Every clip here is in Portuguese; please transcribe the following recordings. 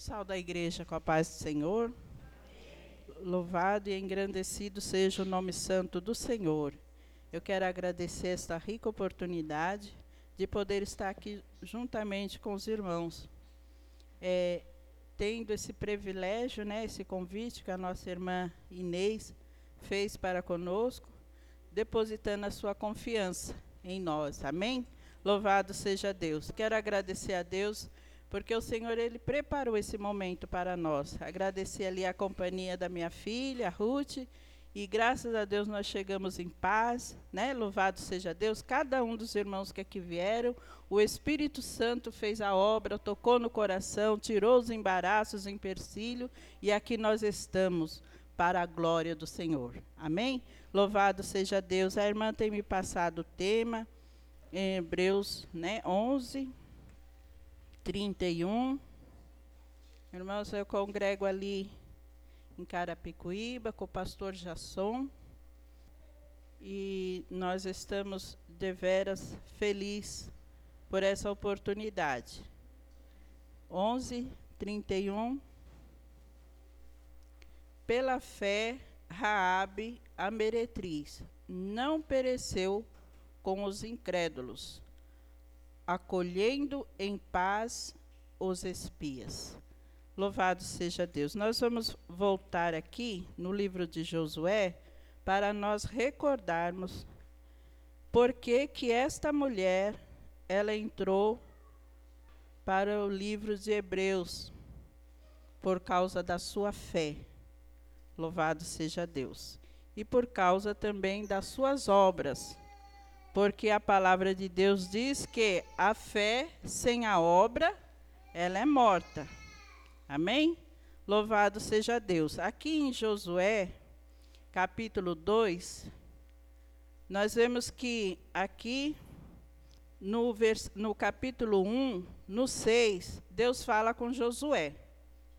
Salve a igreja com a paz do Senhor. Louvado e engrandecido seja o nome santo do Senhor. Eu quero agradecer esta rica oportunidade de poder estar aqui juntamente com os irmãos. É, tendo esse privilégio, né, esse convite que a nossa irmã Inês fez para conosco, depositando a sua confiança em nós. Amém? Louvado seja Deus. Quero agradecer a Deus porque o Senhor ele preparou esse momento para nós. Agradecer ali a companhia da minha filha, Ruth, e graças a Deus nós chegamos em paz, né? Louvado seja Deus. Cada um dos irmãos que aqui vieram, o Espírito Santo fez a obra, tocou no coração, tirou os embaraços, em empecilho, e aqui nós estamos para a glória do Senhor. Amém? Louvado seja Deus. A irmã tem me passado o tema em Hebreus, né, 11 31. Irmãos, eu congrego ali em Carapicuíba com o pastor Jasson. E nós estamos deveras felizes por essa oportunidade. 11, 31. Pela fé, Raabe, a meretriz, não pereceu com os incrédulos acolhendo em paz os espias. Louvado seja Deus. Nós vamos voltar aqui no livro de Josué para nós recordarmos por que que esta mulher ela entrou para o livro de Hebreus por causa da sua fé. Louvado seja Deus. E por causa também das suas obras porque a palavra de Deus diz que a fé sem a obra, ela é morta. Amém? Louvado seja Deus. Aqui em Josué, capítulo 2, nós vemos que aqui no, vers, no capítulo 1, no 6, Deus fala com Josué.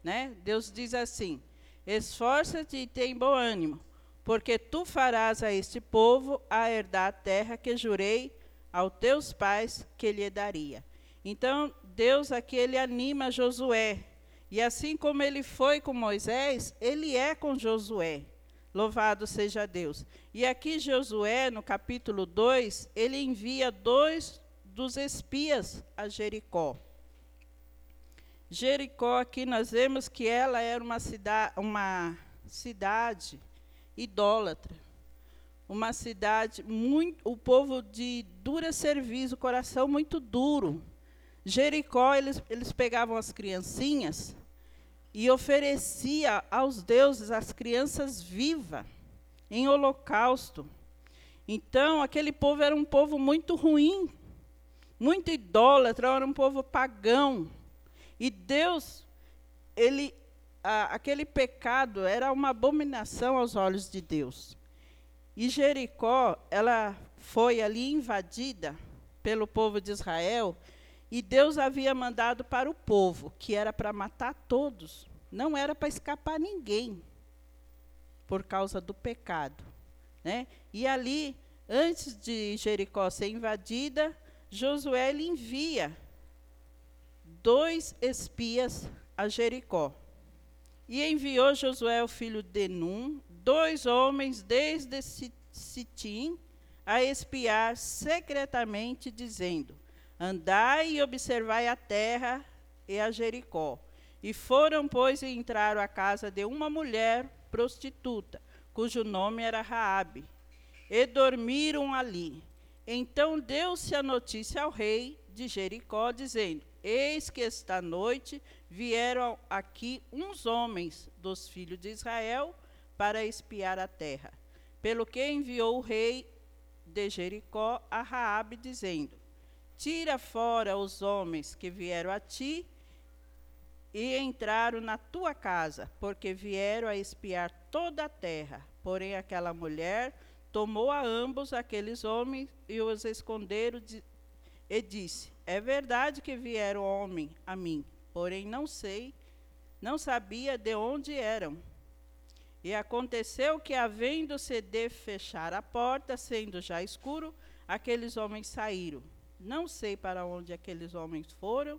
Né? Deus diz assim: Esforça-te e tem bom ânimo porque tu farás a este povo a herdar a terra que jurei aos teus pais que lhe daria. Então, Deus aqui ele anima Josué. E assim como ele foi com Moisés, ele é com Josué. Louvado seja Deus. E aqui Josué, no capítulo 2, ele envia dois dos espias a Jericó. Jericó aqui nós vemos que ela era uma, uma cidade idólatra. Uma cidade muito, o povo de dura serviço, coração muito duro. Jericó, eles, eles pegavam as criancinhas e oferecia aos deuses as crianças vivas em holocausto. Então, aquele povo era um povo muito ruim, muito idólatra, era um povo pagão. E Deus, ele a, aquele pecado era uma abominação aos olhos de Deus. E Jericó, ela foi ali invadida pelo povo de Israel, e Deus havia mandado para o povo, que era para matar todos, não era para escapar ninguém, por causa do pecado. Né? E ali, antes de Jericó ser invadida, Josué envia dois espias a Jericó. E enviou Josué, o filho de Num, dois homens desde Sitim, a espiar secretamente, dizendo: Andai e observai a terra e a Jericó. E foram, pois, e entraram à casa de uma mulher prostituta, cujo nome era Raabe, e dormiram ali. Então deu-se a notícia ao rei de Jericó, dizendo: Eis que esta noite vieram aqui uns homens dos filhos de Israel para espiar a terra. Pelo que enviou o rei de Jericó a Raabe dizendo: Tira fora os homens que vieram a ti e entraram na tua casa, porque vieram a espiar toda a terra. Porém aquela mulher tomou a ambos aqueles homens e os esconderam e disse: É verdade que vieram homem a mim, porém não sei, não sabia de onde eram. E aconteceu que, havendo-se de fechar a porta, sendo já escuro, aqueles homens saíram. Não sei para onde aqueles homens foram,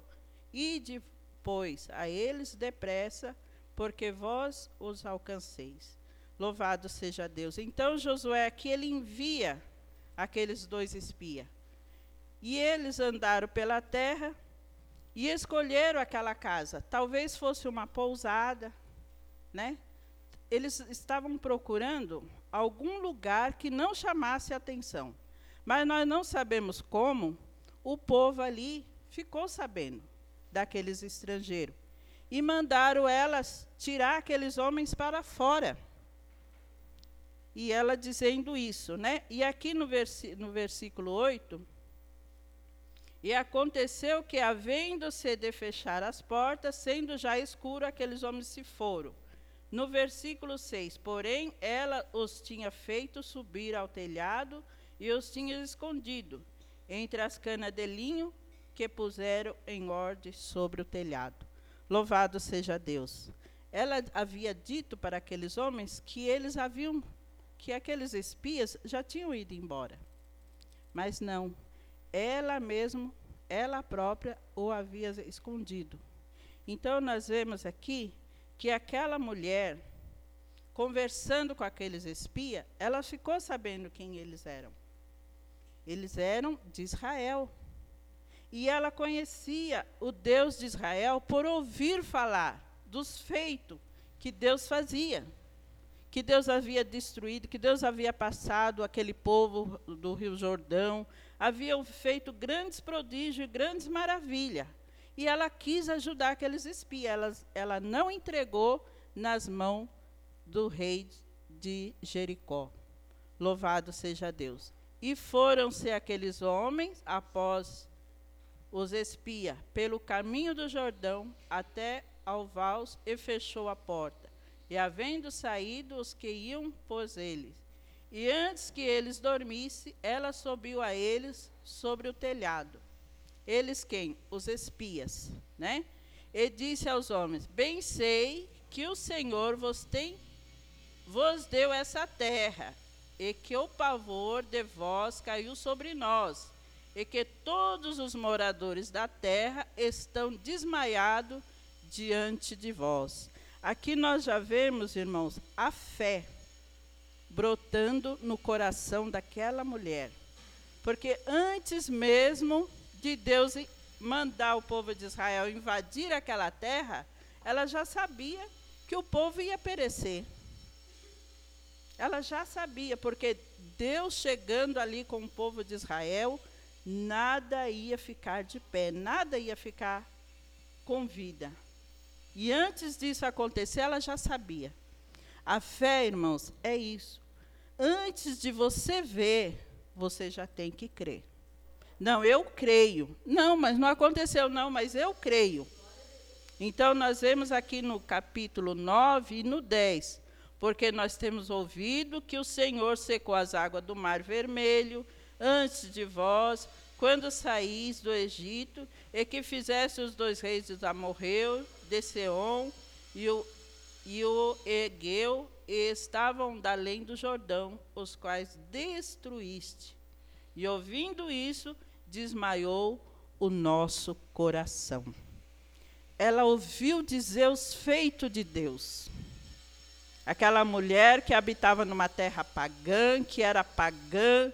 e de pois, a eles depressa, porque vós os alcanceis. Louvado seja Deus. Então Josué aqui ele envia aqueles dois espias. E eles andaram pela terra e escolheram aquela casa. Talvez fosse uma pousada, né? Eles estavam procurando algum lugar que não chamasse atenção. Mas nós não sabemos como o povo ali ficou sabendo daqueles estrangeiros. E mandaram elas tirar aqueles homens para fora. E ela dizendo isso, né? E aqui no, no versículo 8, e aconteceu que, havendo-se de fechar as portas, sendo já escuro, aqueles homens se foram. No versículo 6, porém, ela os tinha feito subir ao telhado e os tinha escondido entre as canas de linho que puseram em ordem sobre o telhado. Louvado seja Deus. Ela havia dito para aqueles homens que eles haviam, que aqueles espias já tinham ido embora. Mas não, ela mesmo, ela própria o havia escondido. Então nós vemos aqui que aquela mulher, conversando com aqueles espias, ela ficou sabendo quem eles eram. Eles eram de Israel. E ela conhecia o Deus de Israel por ouvir falar dos feitos que Deus fazia. Que Deus havia destruído, que Deus havia passado aquele povo do Rio Jordão, havia feito grandes prodígios e grandes maravilhas. E ela quis ajudar aqueles espias. Ela, ela não entregou nas mãos do rei de Jericó. Louvado seja Deus. E foram-se aqueles homens, após os espia, pelo caminho do Jordão até ao e fechou a porta. E havendo saído os que iam, pôs eles. E antes que eles dormissem, ela subiu a eles sobre o telhado. Eles quem? Os espias, né? E disse aos homens: Bem sei que o Senhor vos tem vos deu essa terra e que o pavor de vós caiu sobre nós, e que todos os moradores da terra estão desmaiados diante de vós. Aqui nós já vemos, irmãos, a fé brotando no coração daquela mulher. Porque antes mesmo de Deus mandar o povo de Israel invadir aquela terra, ela já sabia que o povo ia perecer. Ela já sabia, porque Deus chegando ali com o povo de Israel, nada ia ficar de pé, nada ia ficar com vida. E antes disso acontecer, ela já sabia. A fé, irmãos, é isso. Antes de você ver, você já tem que crer. Não, eu creio. Não, mas não aconteceu, não, mas eu creio. Então, nós vemos aqui no capítulo 9 e no 10 porque nós temos ouvido que o Senhor secou as águas do Mar Vermelho antes de vós, quando saís do Egito, e que fizesse os dois reis de Amorreu, de Seom e o, e o Egeu, e estavam da além do Jordão, os quais destruíste. E ouvindo isso, desmaiou o nosso coração. Ela ouviu dizer os feitos de Deus. Aquela mulher que habitava numa terra pagã, que era pagã,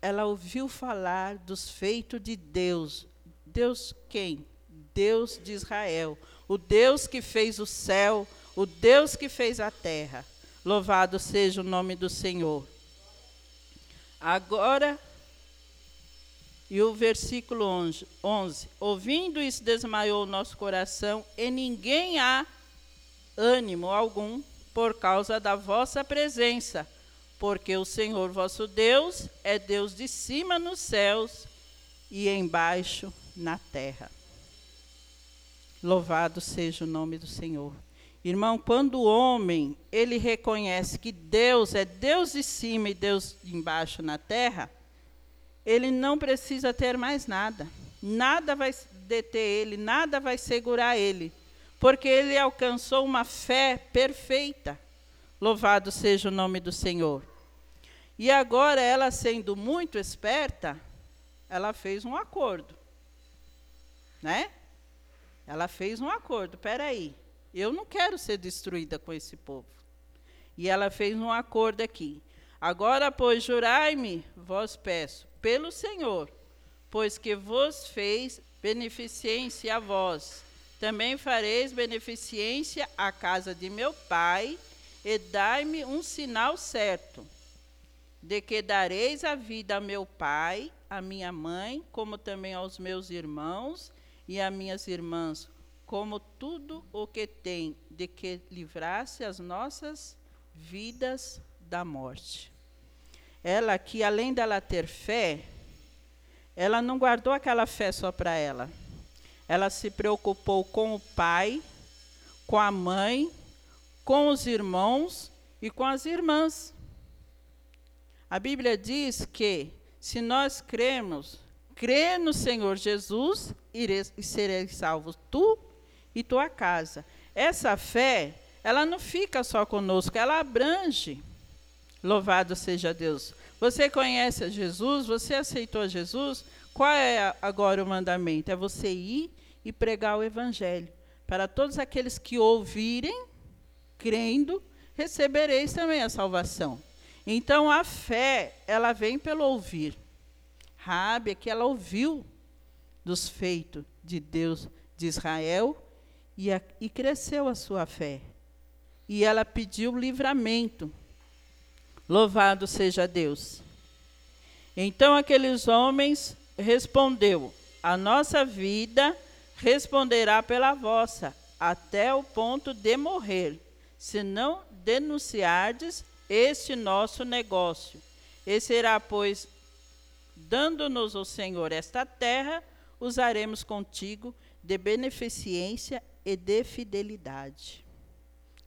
ela ouviu falar dos feitos de Deus. Deus quem? Deus de Israel. O Deus que fez o céu, o Deus que fez a terra. Louvado seja o nome do Senhor. Agora, e o versículo 11, 11: Ouvindo isso, desmaiou o nosso coração, e ninguém há ânimo algum por causa da vossa presença, porque o Senhor vosso Deus é Deus de cima nos céus e embaixo na terra. Louvado seja o nome do Senhor. Irmão, quando o homem ele reconhece que Deus é Deus de cima e Deus de embaixo na terra, ele não precisa ter mais nada. Nada vai deter ele, nada vai segurar ele porque ele alcançou uma fé perfeita. Louvado seja o nome do Senhor. E agora, ela sendo muito esperta, ela fez um acordo. Né? Ela fez um acordo. Espera aí, eu não quero ser destruída com esse povo. E ela fez um acordo aqui. Agora, pois, jurai-me, vós peço, pelo Senhor, pois que vos fez beneficência a vós. Também fareis beneficência à casa de meu pai, e dai-me um sinal certo, de que dareis a vida a meu pai, a minha mãe, como também aos meus irmãos e a minhas irmãs, como tudo o que tem, de que livrasse as nossas vidas da morte. Ela que, além dela ter fé, ela não guardou aquela fé só para ela. Ela se preocupou com o pai, com a mãe, com os irmãos e com as irmãs. A Bíblia diz que se nós cremos, crê no Senhor Jesus e sereis salvos tu e tua casa. Essa fé, ela não fica só conosco, ela abrange. Louvado seja Deus. Você conhece a Jesus? Você aceitou Jesus? Qual é agora o mandamento? É você ir e pregar o evangelho para todos aqueles que ouvirem, crendo, recebereis também a salvação. Então a fé, ela vem pelo ouvir. Rabi, que ela ouviu dos feitos de Deus de Israel e, a, e cresceu a sua fé. E ela pediu livramento. Louvado seja Deus. Então aqueles homens respondeu: A nossa vida responderá pela vossa, até o ponto de morrer, se não denunciardes este nosso negócio. E será, pois, dando-nos o Senhor esta terra, usaremos contigo de beneficência e de fidelidade.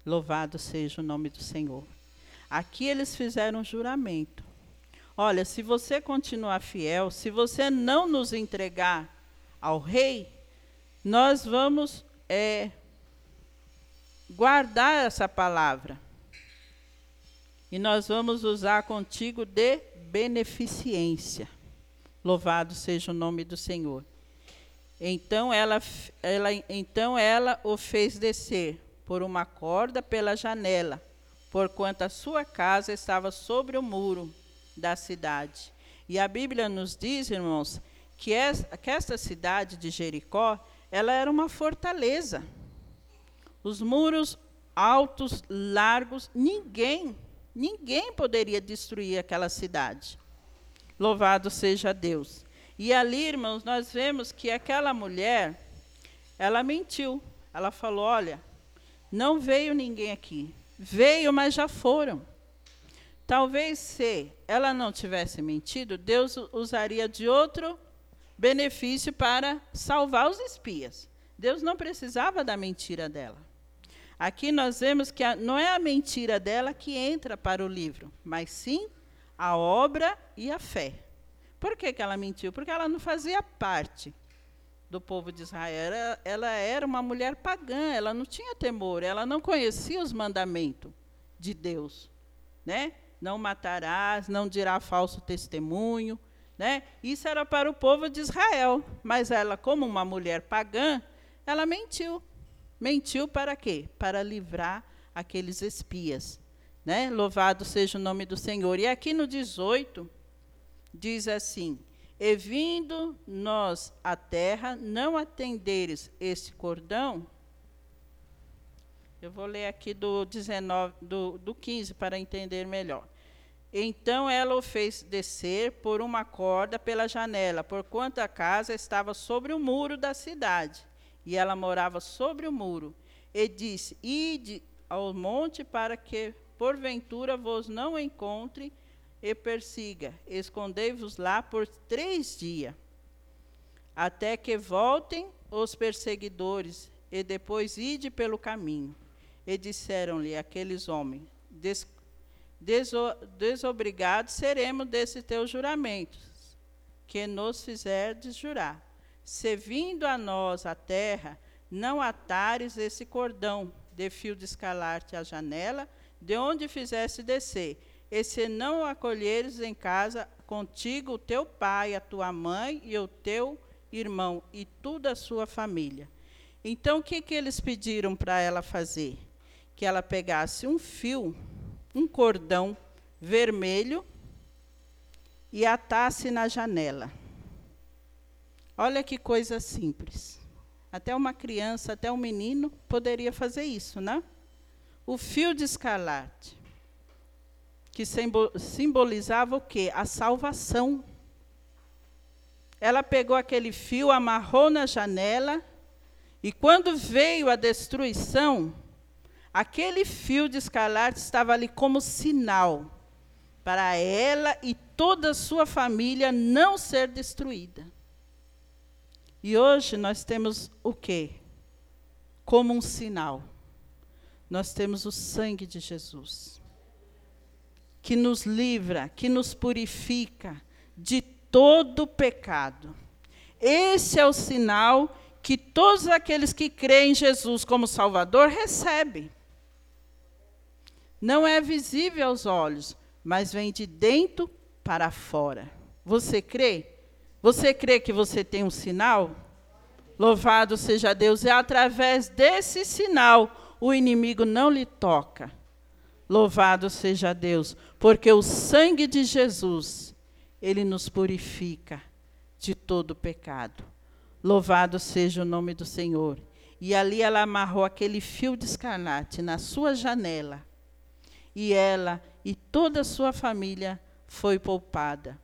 Louvado seja o nome do Senhor. Aqui eles fizeram um juramento. Olha, se você continuar fiel, se você não nos entregar ao rei, nós vamos é, guardar essa palavra. E nós vamos usar contigo de beneficência. Louvado seja o nome do Senhor. Então ela, ela, então ela o fez descer por uma corda pela janela, porquanto a sua casa estava sobre o muro da cidade. E a Bíblia nos diz, irmãos, que, esta, que esta cidade de Jericó, ela era uma fortaleza. Os muros altos, largos, ninguém Ninguém poderia destruir aquela cidade. Louvado seja Deus. E ali, irmãos, nós vemos que aquela mulher, ela mentiu. Ela falou: Olha, não veio ninguém aqui. Veio, mas já foram. Talvez se ela não tivesse mentido, Deus usaria de outro benefício para salvar os espias. Deus não precisava da mentira dela. Aqui nós vemos que a, não é a mentira dela que entra para o livro, mas sim a obra e a fé. Por que, que ela mentiu? Porque ela não fazia parte do povo de Israel. Ela, era uma mulher pagã, ela não tinha temor, ela não conhecia os mandamentos de Deus. Né? Não matarás, não dirá falso testemunho. Né? Isso era para o povo de Israel. Mas ela, como uma mulher pagã, ela mentiu. Mentiu para quê? Para livrar aqueles espias. Né? Louvado seja o nome do Senhor. E aqui no 18, diz assim: E vindo nós à terra, não atenderes este cordão. Eu vou ler aqui do, 19, do, do 15 para entender melhor. Então ela o fez descer por uma corda pela janela, porquanto a casa estava sobre o muro da cidade e ela morava sobre o muro. E disse: Ide ao monte para que porventura vos não encontre e persiga. Escondei-vos lá por três dias, até que voltem os perseguidores, e depois ide pelo caminho. E disseram-lhe aqueles homens: Des, deso, Desobrigados seremos desses teus juramentos, que nos fizerdes jurar se vindo a nós a terra, não atares esse cordão de fio de escalarte à janela, de onde fizesse descer, e se não acolheres em casa contigo o teu pai, a tua mãe e o teu irmão, e toda a sua família. Então, o que, que eles pediram para ela fazer? Que ela pegasse um fio, um cordão vermelho e atasse na janela. Olha que coisa simples. Até uma criança, até um menino poderia fazer isso, né? O fio de escarlate, que simbolizava o quê? A salvação. Ela pegou aquele fio, amarrou na janela, e quando veio a destruição, aquele fio de escarlate estava ali como sinal para ela e toda a sua família não ser destruída. E hoje nós temos o quê? Como um sinal. Nós temos o sangue de Jesus, que nos livra, que nos purifica de todo pecado. Esse é o sinal que todos aqueles que creem em Jesus como Salvador recebem. Não é visível aos olhos, mas vem de dentro para fora. Você crê? Você crê que você tem um sinal? Louvado seja Deus. E através desse sinal, o inimigo não lhe toca. Louvado seja Deus, porque o sangue de Jesus, ele nos purifica de todo pecado. Louvado seja o nome do Senhor. E ali ela amarrou aquele fio de escarlate na sua janela. E ela e toda a sua família foi poupada.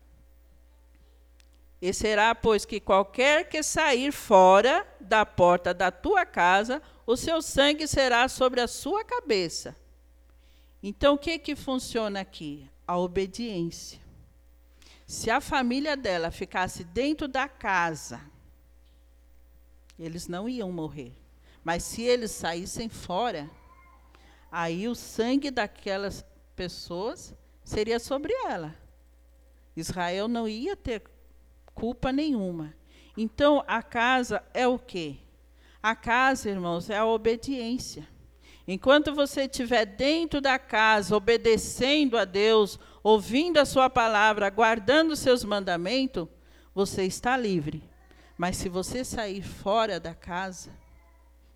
E será, pois, que qualquer que sair fora da porta da tua casa, o seu sangue será sobre a sua cabeça. Então, o que, que funciona aqui? A obediência. Se a família dela ficasse dentro da casa, eles não iam morrer. Mas se eles saíssem fora, aí o sangue daquelas pessoas seria sobre ela. Israel não ia ter culpa nenhuma. Então, a casa é o quê? A casa, irmãos, é a obediência. Enquanto você estiver dentro da casa, obedecendo a Deus, ouvindo a Sua palavra, guardando os seus mandamentos, você está livre. Mas se você sair fora da casa,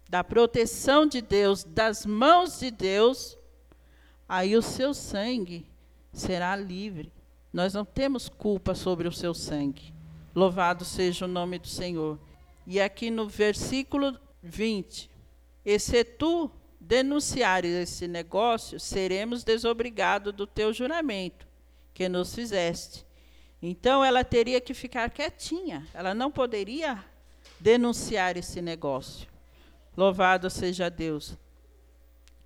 da proteção de Deus, das mãos de Deus, aí o seu sangue será livre. Nós não temos culpa sobre o seu sangue. Louvado seja o nome do Senhor. E aqui no versículo 20: E tu denunciares esse negócio, seremos desobrigados do teu juramento que nos fizeste. Então ela teria que ficar quietinha, ela não poderia denunciar esse negócio. Louvado seja Deus.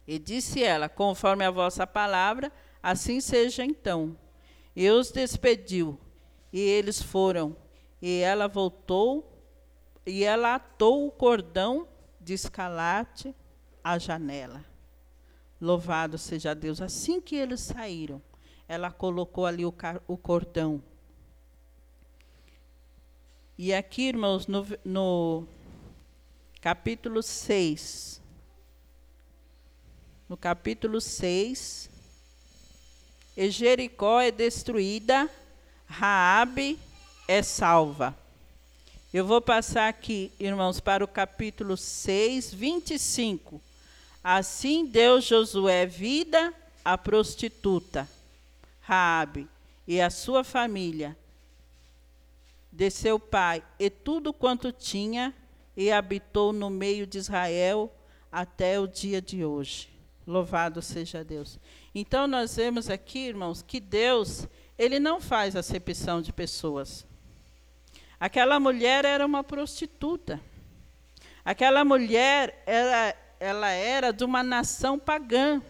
E disse ela: Conforme a vossa palavra, assim seja então. E os despediu, e eles foram e ela voltou e ela atou o cordão de escalate à janela. Louvado seja Deus. Assim que eles saíram, ela colocou ali o, o cordão. E aqui, irmãos, no, no capítulo 6, no capítulo 6, e Jericó é destruída, Raabe é salva. Eu vou passar aqui, irmãos, para o capítulo 6, 25. Assim deu Josué vida à prostituta, Raabe, e à sua família, de seu pai, e tudo quanto tinha, e habitou no meio de Israel até o dia de hoje. Louvado seja Deus. Então nós vemos aqui, irmãos, que Deus, ele não faz acepção de pessoas. Aquela mulher era uma prostituta. Aquela mulher era, ela era de uma nação pagã.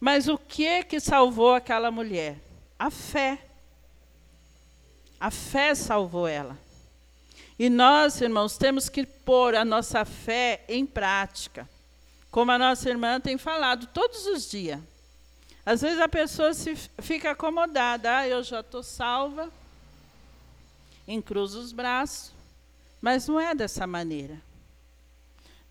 Mas o que que salvou aquela mulher? A fé. A fé salvou ela. E nós, irmãos, temos que pôr a nossa fé em prática. Como a nossa irmã tem falado todos os dias. Às vezes a pessoa se fica acomodada, ah, eu já estou salva, encruza os braços. Mas não é dessa maneira.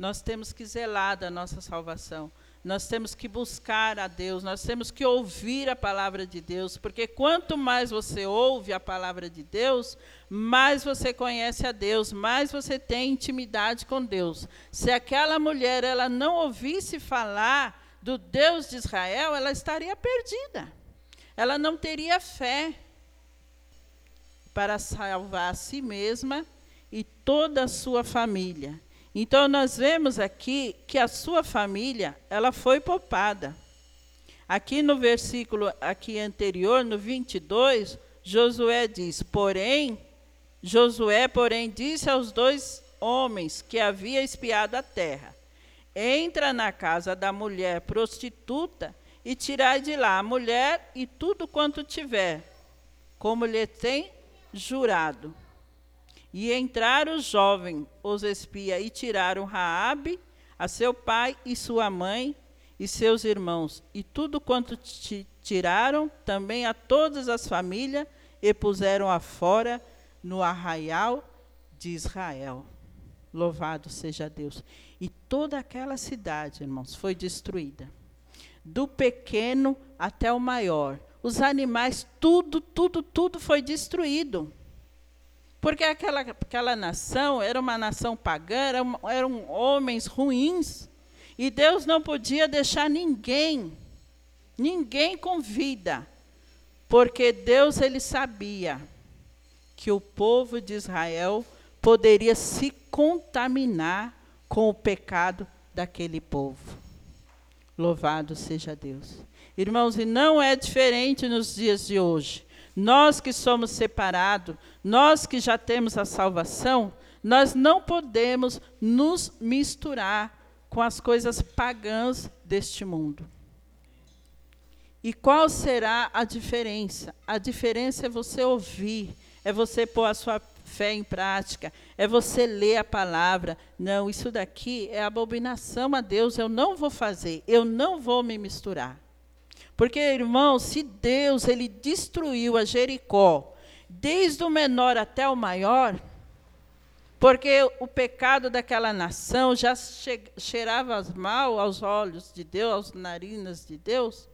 Nós temos que zelar da nossa salvação. nós temos que buscar a Deus, nós temos que ouvir a palavra de Deus, porque quanto mais você ouve a palavra de Deus, mais você conhece a Deus, mais você tem intimidade com Deus. Se aquela mulher ela não ouvisse falar do Deus de Israel, ela estaria perdida. Ela não teria fé para salvar a si mesma e toda a sua família. Então nós vemos aqui que a sua família, ela foi poupada. Aqui no versículo aqui anterior, no 22, Josué diz: "Porém, Josué, porém, disse aos dois homens que havia espiado a terra: Entra na casa da mulher prostituta e tirai de lá a mulher e tudo quanto tiver, como lhe tem jurado. E entraram os jovens, os espia, e tiraram Raabe, a seu pai e sua mãe e seus irmãos, e tudo quanto tiraram, também a todas as famílias, e puseram a fora no arraial de Israel. Louvado seja Deus. E toda aquela cidade, irmãos, foi destruída. Do pequeno até o maior. Os animais, tudo, tudo, tudo foi destruído. Porque aquela, aquela nação era uma nação pagã, eram, eram homens ruins. E Deus não podia deixar ninguém, ninguém com vida. Porque Deus ele sabia que o povo de Israel poderia se contaminar com o pecado daquele povo. Louvado seja Deus. Irmãos, e não é diferente nos dias de hoje. Nós que somos separados, nós que já temos a salvação, nós não podemos nos misturar com as coisas pagãs deste mundo. E qual será a diferença? A diferença é você ouvir, é você pôr a sua fé em prática, é você ler a palavra. Não, isso daqui é abominação a Deus, eu não vou fazer, eu não vou me misturar. Porque, irmão, se Deus ele destruiu a Jericó, desde o menor até o maior, porque o pecado daquela nação já cheirava mal aos olhos de Deus, aos narinas de Deus,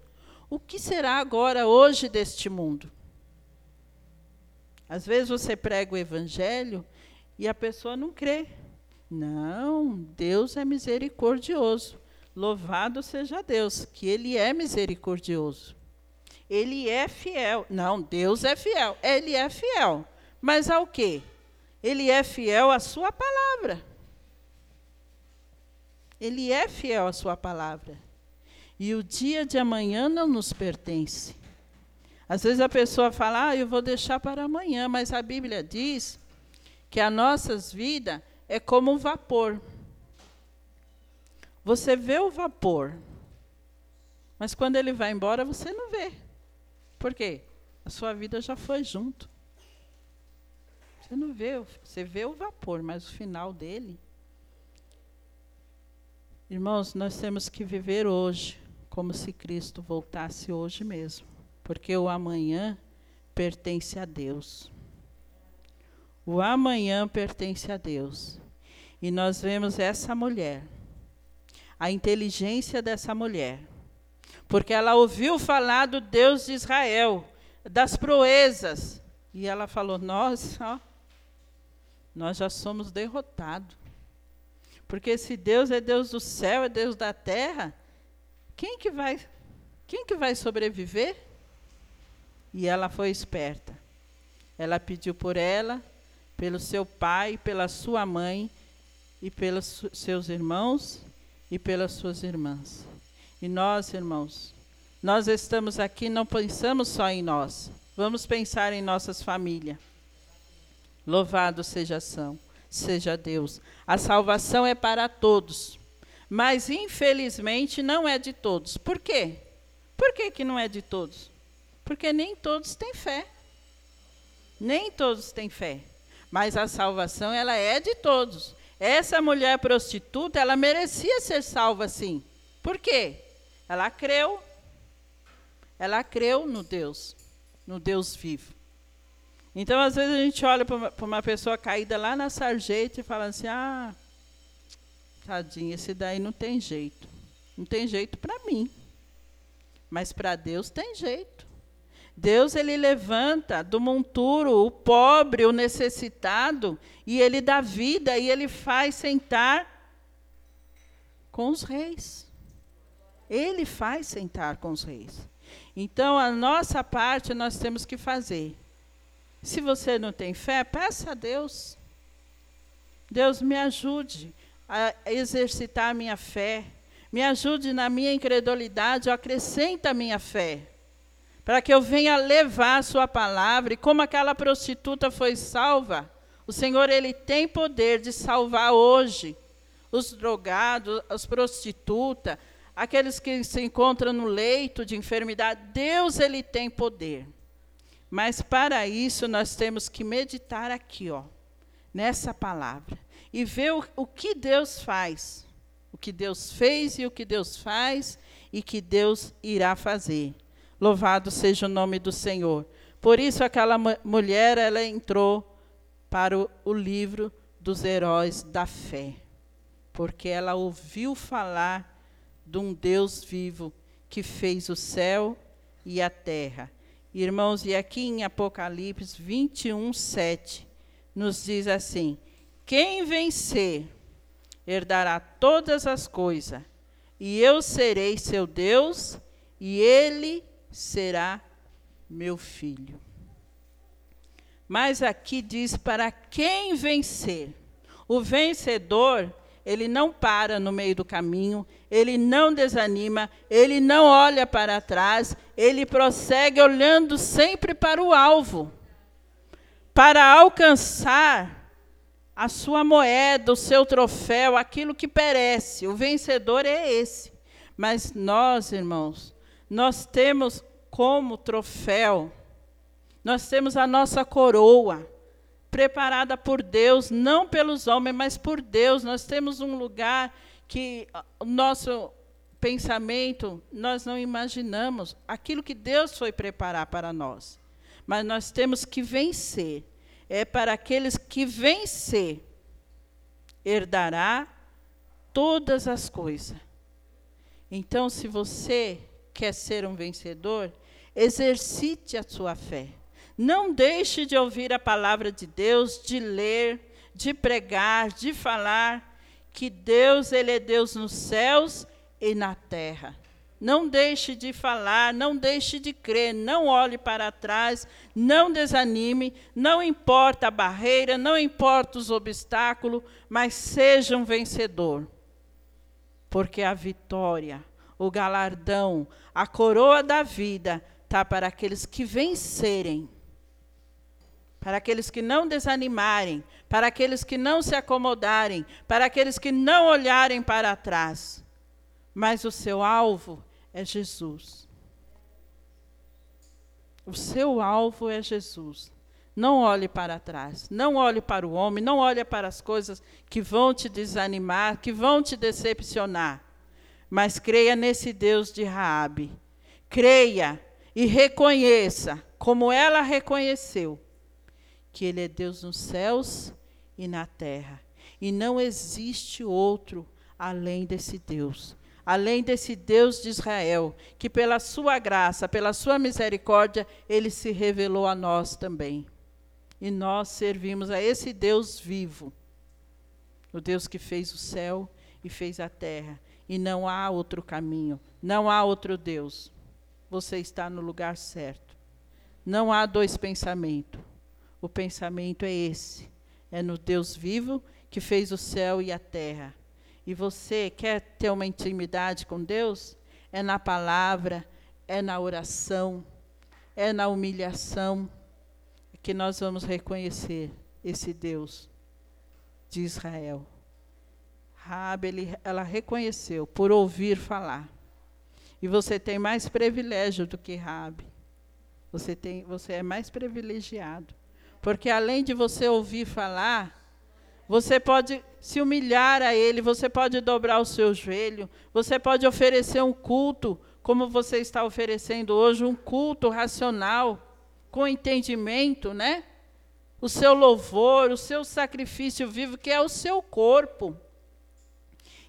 o que será agora, hoje, deste mundo? Às vezes você prega o evangelho e a pessoa não crê. Não, Deus é misericordioso. Louvado seja Deus, que Ele é misericordioso. Ele é fiel. Não, Deus é fiel. Ele é fiel. Mas ao quê? Ele é fiel à sua palavra. Ele é fiel à sua palavra. E o dia de amanhã não nos pertence. Às vezes a pessoa fala, ah, eu vou deixar para amanhã, mas a Bíblia diz que as nossas vidas é como um vapor. Você vê o vapor, mas quando ele vai embora, você não vê. Por quê? A sua vida já foi junto. Você não vê, você vê o vapor, mas o final dele. Irmãos, nós temos que viver hoje como se Cristo voltasse hoje mesmo, porque o amanhã pertence a Deus. O amanhã pertence a Deus. E nós vemos essa mulher a inteligência dessa mulher. Porque ela ouviu falar do Deus de Israel, das proezas. E ela falou: Nós, ó, nós já somos derrotados. Porque esse Deus é Deus do céu, é Deus da terra. Quem que vai, quem que vai sobreviver? E ela foi esperta. Ela pediu por ela, pelo seu pai, pela sua mãe e pelos seus irmãos e pelas suas irmãs. E nós, irmãos, nós estamos aqui, não pensamos só em nós, vamos pensar em nossas famílias. Louvado seja São, seja Deus. A salvação é para todos, mas infelizmente não é de todos. Por quê? Por que, que não é de todos? Porque nem todos têm fé. Nem todos têm fé. Mas a salvação ela é de todos. Essa mulher prostituta, ela merecia ser salva sim. Por quê? Ela creu. Ela creu no Deus, no Deus vivo. Então, às vezes, a gente olha para uma, pessoa caída lá na sarjeta e fala assim: ah, tadinha, esse daí não tem jeito. Não tem jeito para mim. Mas para Deus tem jeito. Deus ele levanta do monturo o pobre, o necessitado, e ele dá vida e ele faz sentar com os reis. Ele faz sentar com os reis. Então, a nossa parte nós temos que fazer. Se você não tem fé, peça a Deus. Deus me ajude a exercitar a minha fé. Me ajude na minha incredulidade, acrescenta a minha fé. Para que eu venha levar a sua palavra. E como aquela prostituta foi salva, o Senhor ele tem poder de salvar hoje os drogados, as prostitutas, aqueles que se encontram no leito de enfermidade. Deus ele tem poder. Mas para isso nós temos que meditar aqui, ó, nessa palavra e ver o, o que Deus faz, o que Deus fez e o que Deus faz e que Deus irá fazer. Louvado seja o nome do Senhor. Por isso aquela mulher ela entrou para o, o livro dos heróis da fé, porque ela ouviu falar de um Deus vivo que fez o céu e a terra. Irmãos, e aqui em Apocalipse 21, 7, nos diz assim: quem vencer herdará todas as coisas, e eu serei seu Deus, e ele será meu filho. Mas aqui diz para quem vencer. O vencedor, ele não para no meio do caminho, ele não desanima, ele não olha para trás, ele prossegue olhando sempre para o alvo, para alcançar a sua moeda, o seu troféu, aquilo que perece. O vencedor é esse. Mas nós, irmãos, nós temos como troféu, nós temos a nossa coroa, preparada por Deus, não pelos homens, mas por Deus. Nós temos um lugar que o nosso pensamento, nós não imaginamos aquilo que Deus foi preparar para nós. Mas nós temos que vencer é para aqueles que vencer, herdará todas as coisas. Então, se você quer ser um vencedor, exercite a sua fé. Não deixe de ouvir a palavra de Deus, de ler, de pregar, de falar que Deus, ele é Deus nos céus e na terra. Não deixe de falar, não deixe de crer, não olhe para trás, não desanime, não importa a barreira, não importa os obstáculos, mas seja um vencedor. Porque a vitória, o galardão, a coroa da vida está para aqueles que vencerem, para aqueles que não desanimarem, para aqueles que não se acomodarem, para aqueles que não olharem para trás. Mas o seu alvo é Jesus. O seu alvo é Jesus. Não olhe para trás, não olhe para o homem, não olhe para as coisas que vão te desanimar, que vão te decepcionar. Mas creia nesse Deus de Raabe. Creia e reconheça, como ela reconheceu, que ele é Deus nos céus e na terra. E não existe outro além desse Deus além desse Deus de Israel, que pela sua graça, pela sua misericórdia, ele se revelou a nós também. E nós servimos a esse Deus vivo, o Deus que fez o céu e fez a terra. E não há outro caminho, não há outro Deus. Você está no lugar certo. Não há dois pensamentos. O pensamento é esse: é no Deus vivo que fez o céu e a terra e você quer ter uma intimidade com Deus, é na palavra, é na oração, é na humilhação que nós vamos reconhecer esse Deus de Israel. Rabi, ela reconheceu por ouvir falar. E você tem mais privilégio do que Rabi. Você, tem, você é mais privilegiado. Porque além de você ouvir falar, você pode se humilhar a Ele, você pode dobrar o seu joelho, você pode oferecer um culto, como você está oferecendo hoje, um culto racional, com entendimento, né? O seu louvor, o seu sacrifício vivo, que é o seu corpo.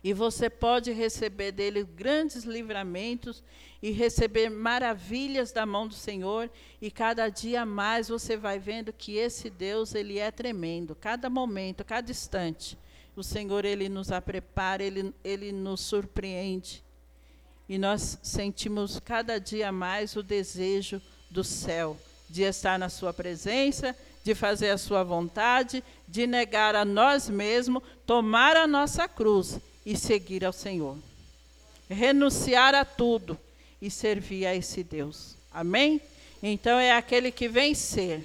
E você pode receber dele grandes livramentos e receber maravilhas da mão do Senhor, e cada dia mais você vai vendo que esse Deus, ele é tremendo, cada momento, cada instante. O Senhor ele nos prepara, ele ele nos surpreende. E nós sentimos cada dia mais o desejo do céu, de estar na sua presença, de fazer a sua vontade, de negar a nós mesmos, tomar a nossa cruz e seguir ao Senhor. Renunciar a tudo e servir a esse Deus. Amém? Então é aquele que vencer.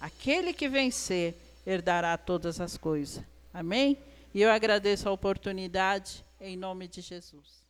Aquele que vencer herdará todas as coisas. Amém? E eu agradeço a oportunidade em nome de Jesus.